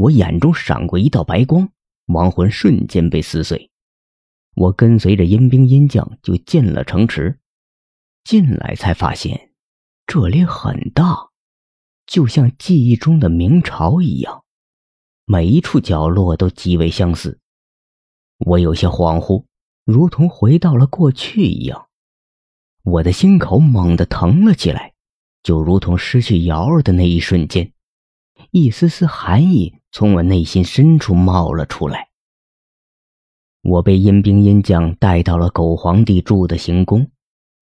我眼中闪过一道白光，亡魂瞬间被撕碎。我跟随着阴兵阴将就进了城池，进来才发现这里很大，就像记忆中的明朝一样，每一处角落都极为相似。我有些恍惚，如同回到了过去一样。我的心口猛地疼了起来，就如同失去瑶儿的那一瞬间，一丝丝寒意从我内心深处冒了出来。我被阴兵阴将带到了狗皇帝住的行宫，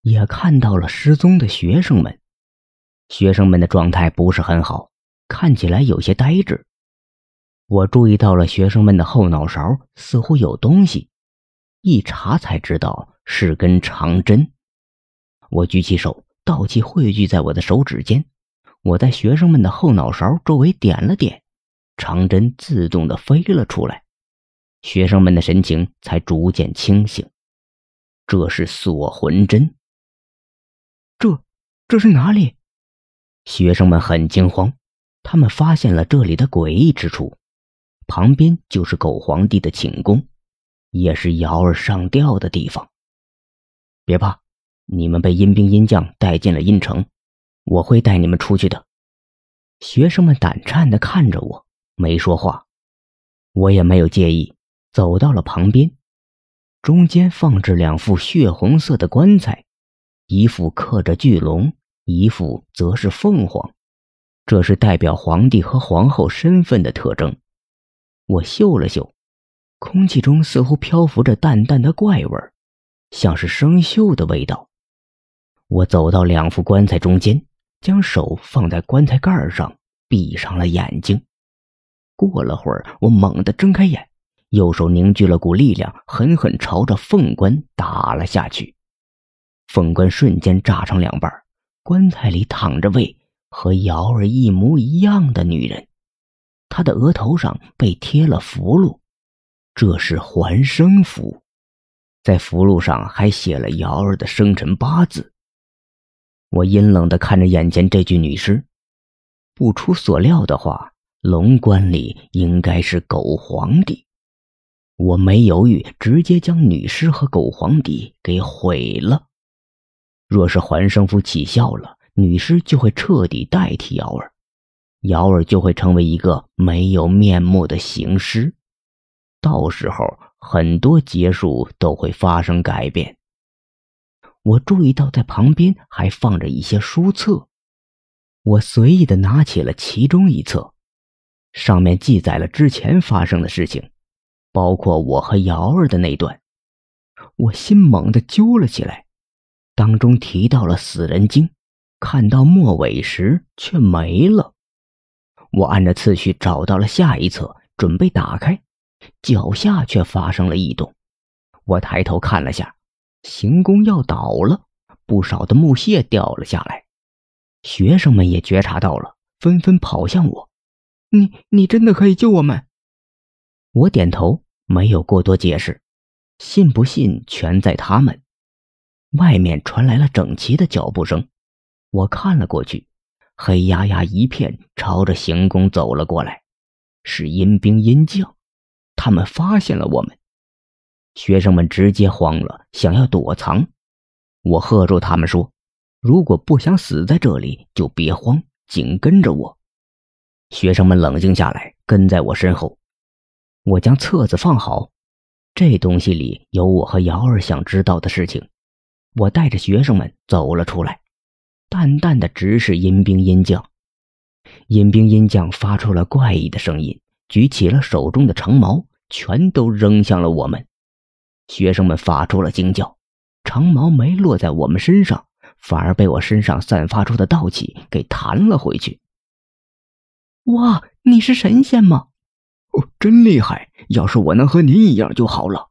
也看到了失踪的学生们。学生们的状态不是很好，看起来有些呆滞。我注意到了学生们的后脑勺似乎有东西，一查才知道是根长针。我举起手，道气汇聚在我的手指间。我在学生们的后脑勺周围点了点，长针自动的飞了出来。学生们的神情才逐渐清醒。这是锁魂针。这，这是哪里？学生们很惊慌，他们发现了这里的诡异之处。旁边就是狗皇帝的寝宫，也是瑶儿上吊的地方。别怕。你们被阴兵阴将带进了阴城，我会带你们出去的。学生们胆颤的看着我，没说话。我也没有介意，走到了旁边。中间放置两副血红色的棺材，一副刻着巨龙，一副则是凤凰，这是代表皇帝和皇后身份的特征。我嗅了嗅，空气中似乎漂浮着淡淡的怪味儿，像是生锈的味道。我走到两副棺材中间，将手放在棺材盖上，闭上了眼睛。过了会儿，我猛地睁开眼，右手凝聚了股力量，狠狠朝着凤棺打了下去。凤棺瞬间炸成两半，棺材里躺着位和瑶儿一模一样的女人，她的额头上被贴了符箓，这是还生符，在符箓上还写了瑶儿的生辰八字。我阴冷的看着眼前这具女尸，不出所料的话，龙棺里应该是狗皇帝。我没犹豫，直接将女尸和狗皇帝给毁了。若是还生符起效了，女尸就会彻底代替瑶儿，瑶儿就会成为一个没有面目的行尸。到时候，很多结束都会发生改变。我注意到在旁边还放着一些书册，我随意的拿起了其中一册，上面记载了之前发生的事情，包括我和瑶儿的那段。我心猛地揪了起来，当中提到了死人经，看到末尾时却没了。我按着次序找到了下一册，准备打开，脚下却发生了异动。我抬头看了下。行宫要倒了，不少的木屑掉了下来。学生们也觉察到了，纷纷跑向我：“你，你真的可以救我们？”我点头，没有过多解释。信不信全在他们。外面传来了整齐的脚步声，我看了过去，黑压压一片，朝着行宫走了过来。是阴兵阴将，他们发现了我们。学生们直接慌了，想要躲藏。我喝住他们说：“如果不想死在这里，就别慌，紧跟着我。”学生们冷静下来，跟在我身后。我将册子放好，这东西里有我和瑶儿想知道的事情。我带着学生们走了出来，淡淡的直视阴兵阴将。阴兵阴将发出了怪异的声音，举起了手中的长矛，全都扔向了我们。学生们发出了惊叫，长矛没落在我们身上，反而被我身上散发出的道气给弹了回去。哇，你是神仙吗？哦，真厉害！要是我能和您一样就好了。